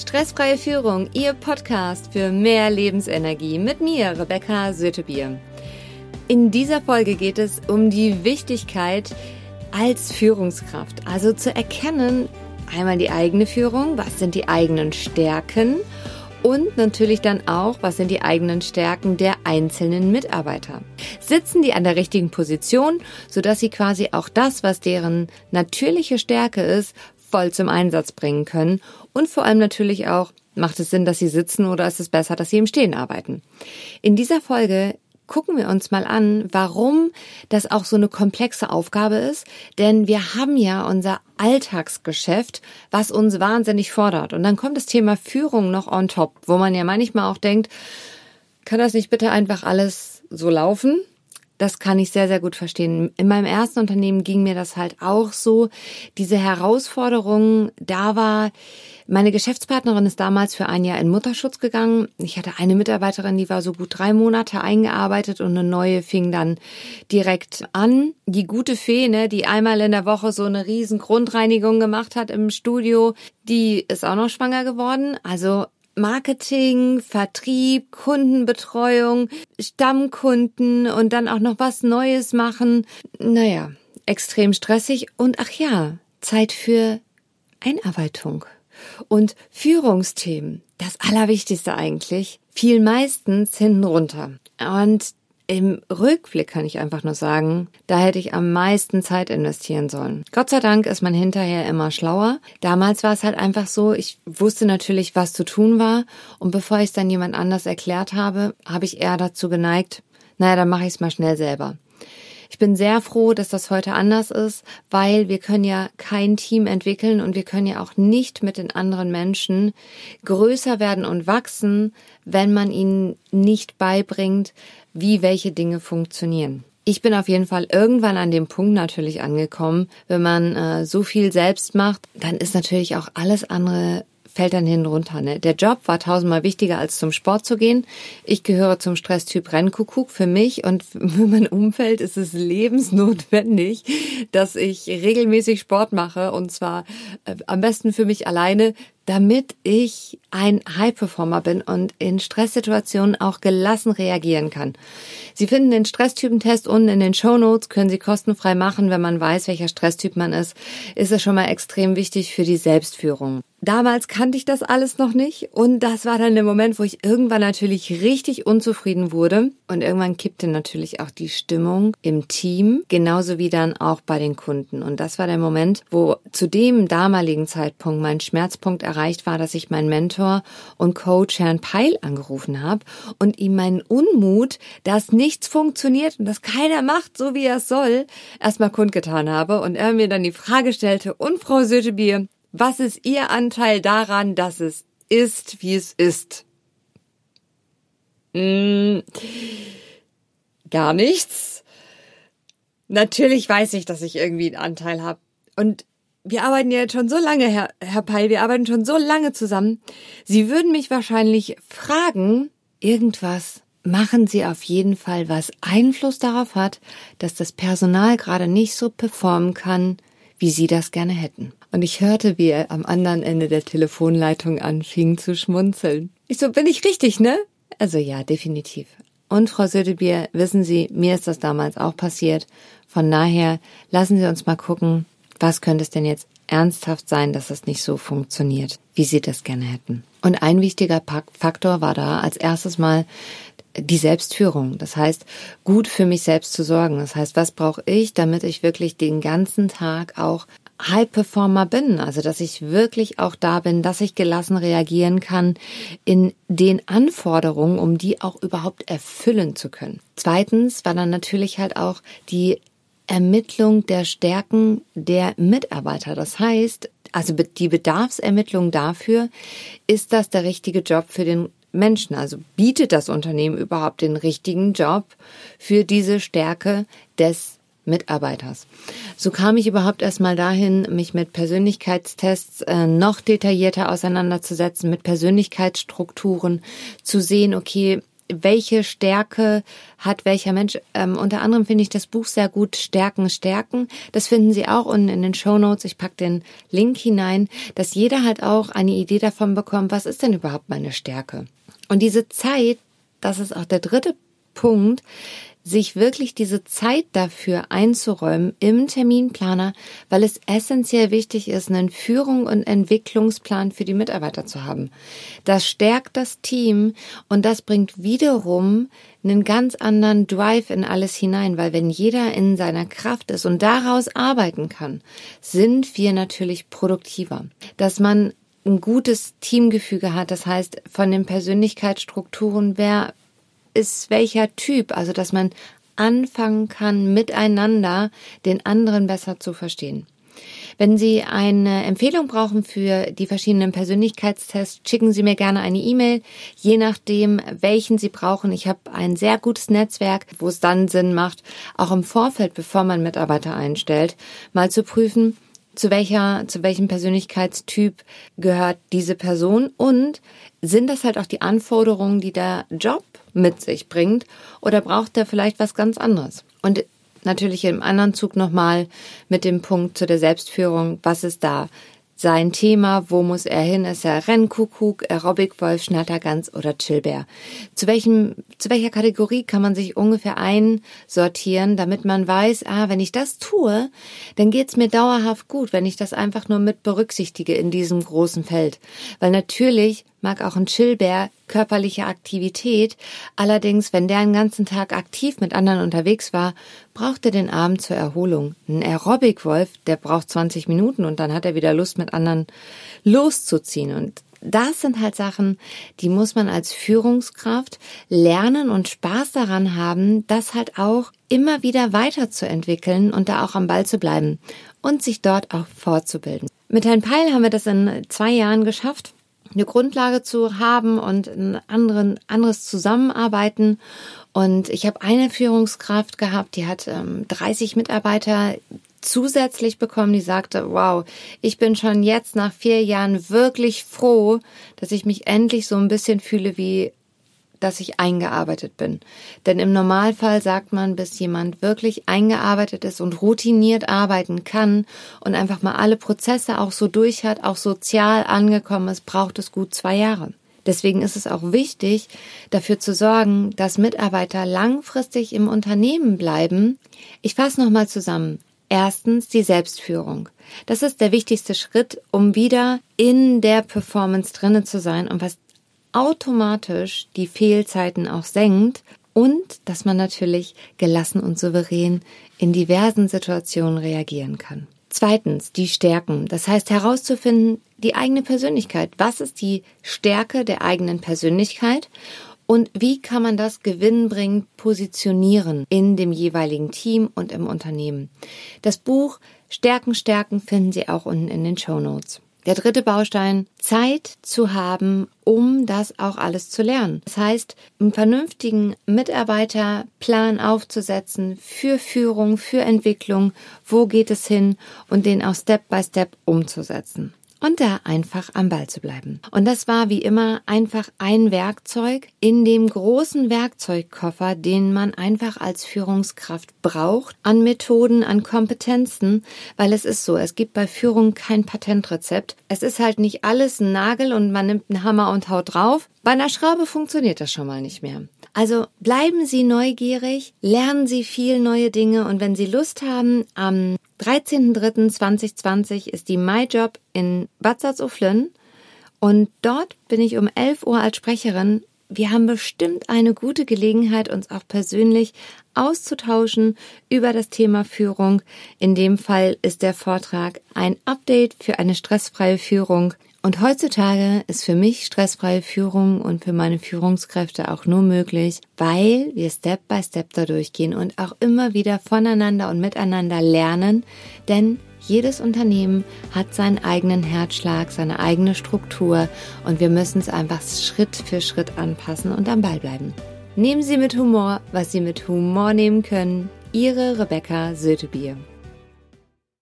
Stressfreie Führung, Ihr Podcast für mehr Lebensenergie mit mir, Rebecca Sötebier. In dieser Folge geht es um die Wichtigkeit als Führungskraft, also zu erkennen, einmal die eigene Führung, was sind die eigenen Stärken und natürlich dann auch, was sind die eigenen Stärken der einzelnen Mitarbeiter. Sitzen die an der richtigen Position, sodass sie quasi auch das, was deren natürliche Stärke ist, voll zum Einsatz bringen können und vor allem natürlich auch, macht es Sinn, dass sie sitzen oder ist es besser, dass sie im Stehen arbeiten? In dieser Folge gucken wir uns mal an, warum das auch so eine komplexe Aufgabe ist. Denn wir haben ja unser Alltagsgeschäft, was uns wahnsinnig fordert. Und dann kommt das Thema Führung noch on top, wo man ja manchmal auch denkt, kann das nicht bitte einfach alles so laufen? Das kann ich sehr, sehr gut verstehen. In meinem ersten Unternehmen ging mir das halt auch so. Diese Herausforderung, da war, meine Geschäftspartnerin ist damals für ein Jahr in Mutterschutz gegangen. Ich hatte eine Mitarbeiterin, die war so gut drei Monate eingearbeitet und eine neue fing dann direkt an. Die gute Fee, ne, die einmal in der Woche so eine riesen Grundreinigung gemacht hat im Studio, die ist auch noch schwanger geworden. Also Marketing, Vertrieb, Kundenbetreuung, Stammkunden und dann auch noch was Neues machen. Naja, extrem stressig und ach ja, Zeit für Einarbeitung und Führungsthemen. Das Allerwichtigste eigentlich fiel meistens hinten runter. Und im Rückblick kann ich einfach nur sagen, da hätte ich am meisten Zeit investieren sollen. Gott sei Dank ist man hinterher immer schlauer. Damals war es halt einfach so, ich wusste natürlich, was zu tun war. Und bevor ich es dann jemand anders erklärt habe, habe ich eher dazu geneigt, naja, dann mache ich es mal schnell selber. Ich bin sehr froh, dass das heute anders ist, weil wir können ja kein Team entwickeln und wir können ja auch nicht mit den anderen Menschen größer werden und wachsen, wenn man ihnen nicht beibringt, wie welche Dinge funktionieren. Ich bin auf jeden Fall irgendwann an dem Punkt natürlich angekommen, wenn man äh, so viel selbst macht, dann ist natürlich auch alles andere fällt dann hin runter. Ne? Der Job war tausendmal wichtiger als zum Sport zu gehen. Ich gehöre zum Stresstyp Rennkuckuck. Für mich und für mein Umfeld ist es lebensnotwendig, dass ich regelmäßig Sport mache und zwar äh, am besten für mich alleine, damit ich ein High-Performer bin und in Stresssituationen auch gelassen reagieren kann. Sie finden den Stresstypentest unten in den Show Notes, können Sie kostenfrei machen, wenn man weiß, welcher Stresstyp man ist. Ist es schon mal extrem wichtig für die Selbstführung. Damals kannte ich das alles noch nicht und das war dann der Moment, wo ich irgendwann natürlich richtig unzufrieden wurde und irgendwann kippte natürlich auch die Stimmung im Team, genauso wie dann auch bei den Kunden. Und das war der Moment, wo zu dem damaligen Zeitpunkt mein Schmerzpunkt erreicht war, dass ich meinen Mentor und Coach Herrn Peil angerufen habe und ihm meinen Unmut, dass nichts funktioniert und dass keiner macht, so wie er es soll, erstmal kundgetan habe und er mir dann die Frage stellte, und Frau Sötebier, was ist Ihr Anteil daran, dass es ist, wie es ist? Hm, gar nichts. Natürlich weiß ich, dass ich irgendwie einen Anteil habe. Und wir arbeiten ja jetzt schon so lange, Herr, Herr Peil, wir arbeiten schon so lange zusammen. Sie würden mich wahrscheinlich fragen, irgendwas machen Sie auf jeden Fall, was Einfluss darauf hat, dass das Personal gerade nicht so performen kann, wie Sie das gerne hätten. Und ich hörte, wie er am anderen Ende der Telefonleitung anfing zu schmunzeln. Ich so, bin ich richtig, ne? Also ja, definitiv. Und Frau Södebier, wissen Sie, mir ist das damals auch passiert. Von daher lassen Sie uns mal gucken, was könnte es denn jetzt ernsthaft sein, dass es nicht so funktioniert, wie Sie das gerne hätten. Und ein wichtiger Faktor war da als erstes mal die Selbstführung. Das heißt, gut für mich selbst zu sorgen. Das heißt, was brauche ich, damit ich wirklich den ganzen Tag auch High Performer bin, also dass ich wirklich auch da bin, dass ich gelassen reagieren kann in den Anforderungen, um die auch überhaupt erfüllen zu können. Zweitens war dann natürlich halt auch die Ermittlung der Stärken der Mitarbeiter. Das heißt, also die Bedarfsermittlung dafür, ist das der richtige Job für den Menschen? Also bietet das Unternehmen überhaupt den richtigen Job für diese Stärke des Mitarbeiters. So kam ich überhaupt erstmal dahin, mich mit Persönlichkeitstests äh, noch detaillierter auseinanderzusetzen, mit Persönlichkeitsstrukturen, zu sehen, okay, welche Stärke hat welcher Mensch. Ähm, unter anderem finde ich das Buch sehr gut Stärken, Stärken. Das finden Sie auch unten in den Show Notes. Ich pack den Link hinein, dass jeder halt auch eine Idee davon bekommt, was ist denn überhaupt meine Stärke. Und diese Zeit, das ist auch der dritte Punkt, sich wirklich diese Zeit dafür einzuräumen im Terminplaner, weil es essentiell wichtig ist, einen Führung und Entwicklungsplan für die Mitarbeiter zu haben. Das stärkt das Team und das bringt wiederum einen ganz anderen Drive in alles hinein, weil wenn jeder in seiner Kraft ist und daraus arbeiten kann, sind wir natürlich produktiver. Dass man ein gutes Teamgefüge hat, das heißt von den Persönlichkeitsstrukturen, wer ist welcher Typ, also dass man anfangen kann, miteinander den anderen besser zu verstehen. Wenn Sie eine Empfehlung brauchen für die verschiedenen Persönlichkeitstests, schicken Sie mir gerne eine E-Mail, je nachdem, welchen Sie brauchen. Ich habe ein sehr gutes Netzwerk, wo es dann Sinn macht, auch im Vorfeld, bevor man Mitarbeiter einstellt, mal zu prüfen, zu welcher, zu welchem Persönlichkeitstyp gehört diese Person und sind das halt auch die Anforderungen, die der Job mit sich bringt oder braucht er vielleicht was ganz anderes? Und natürlich im anderen Zug nochmal mit dem Punkt zu der Selbstführung, was ist da sein Thema, wo muss er hin? Ist er Rennkuckuck, Aerobic-Wolf, Schnattergans oder Chillbär? Zu welchem, zu welcher Kategorie kann man sich ungefähr einsortieren, damit man weiß, ah, wenn ich das tue, dann geht's mir dauerhaft gut, wenn ich das einfach nur mit berücksichtige in diesem großen Feld. Weil natürlich mag auch ein Chillbär körperliche Aktivität. Allerdings, wenn der einen ganzen Tag aktiv mit anderen unterwegs war, braucht er den Abend zur Erholung. Ein Aerobic-Wolf, der braucht 20 Minuten und dann hat er wieder Lust, mit anderen loszuziehen. Und das sind halt Sachen, die muss man als Führungskraft lernen und Spaß daran haben, das halt auch immer wieder weiterzuentwickeln und da auch am Ball zu bleiben und sich dort auch fortzubilden. Mit Herrn Peil haben wir das in zwei Jahren geschafft eine Grundlage zu haben und ein anderen, anderes Zusammenarbeiten. Und ich habe eine Führungskraft gehabt, die hat ähm, 30 Mitarbeiter zusätzlich bekommen, die sagte, wow, ich bin schon jetzt nach vier Jahren wirklich froh, dass ich mich endlich so ein bisschen fühle wie dass ich eingearbeitet bin. Denn im Normalfall sagt man, bis jemand wirklich eingearbeitet ist und routiniert arbeiten kann und einfach mal alle Prozesse auch so durch hat, auch sozial angekommen ist, braucht es gut zwei Jahre. Deswegen ist es auch wichtig, dafür zu sorgen, dass Mitarbeiter langfristig im Unternehmen bleiben. Ich fasse nochmal zusammen. Erstens die Selbstführung. Das ist der wichtigste Schritt, um wieder in der Performance drinnen zu sein und was automatisch die Fehlzeiten auch senkt und dass man natürlich gelassen und souverän in diversen Situationen reagieren kann. Zweitens, die Stärken. Das heißt herauszufinden, die eigene Persönlichkeit. Was ist die Stärke der eigenen Persönlichkeit? Und wie kann man das gewinnbringend positionieren in dem jeweiligen Team und im Unternehmen? Das Buch Stärken, Stärken finden Sie auch unten in den Show Notes. Der dritte Baustein, Zeit zu haben, um das auch alles zu lernen. Das heißt, einen vernünftigen Mitarbeiterplan aufzusetzen für Führung, für Entwicklung, wo geht es hin? Und den auch Step by Step umzusetzen und da einfach am Ball zu bleiben. Und das war wie immer einfach ein Werkzeug in dem großen Werkzeugkoffer, den man einfach als Führungskraft braucht, an Methoden, an Kompetenzen, weil es ist so, es gibt bei Führung kein Patentrezept. Es ist halt nicht alles ein Nagel und man nimmt einen Hammer und haut drauf. Bei einer Schraube funktioniert das schon mal nicht mehr. Also bleiben Sie neugierig, lernen Sie viel neue Dinge und wenn Sie Lust haben, am 13.03.2020 ist die MyJob in Bad Salzuflen und dort bin ich um 11 Uhr als Sprecherin. Wir haben bestimmt eine gute Gelegenheit, uns auch persönlich auszutauschen über das Thema Führung. In dem Fall ist der Vortrag ein Update für eine stressfreie Führung und heutzutage ist für mich stressfreie Führung und für meine Führungskräfte auch nur möglich, weil wir Step by Step da durchgehen und auch immer wieder voneinander und miteinander lernen, denn jedes Unternehmen hat seinen eigenen Herzschlag, seine eigene Struktur und wir müssen es einfach Schritt für Schritt anpassen und am Ball bleiben. Nehmen Sie mit Humor, was Sie mit Humor nehmen können. Ihre Rebecca Sötebier.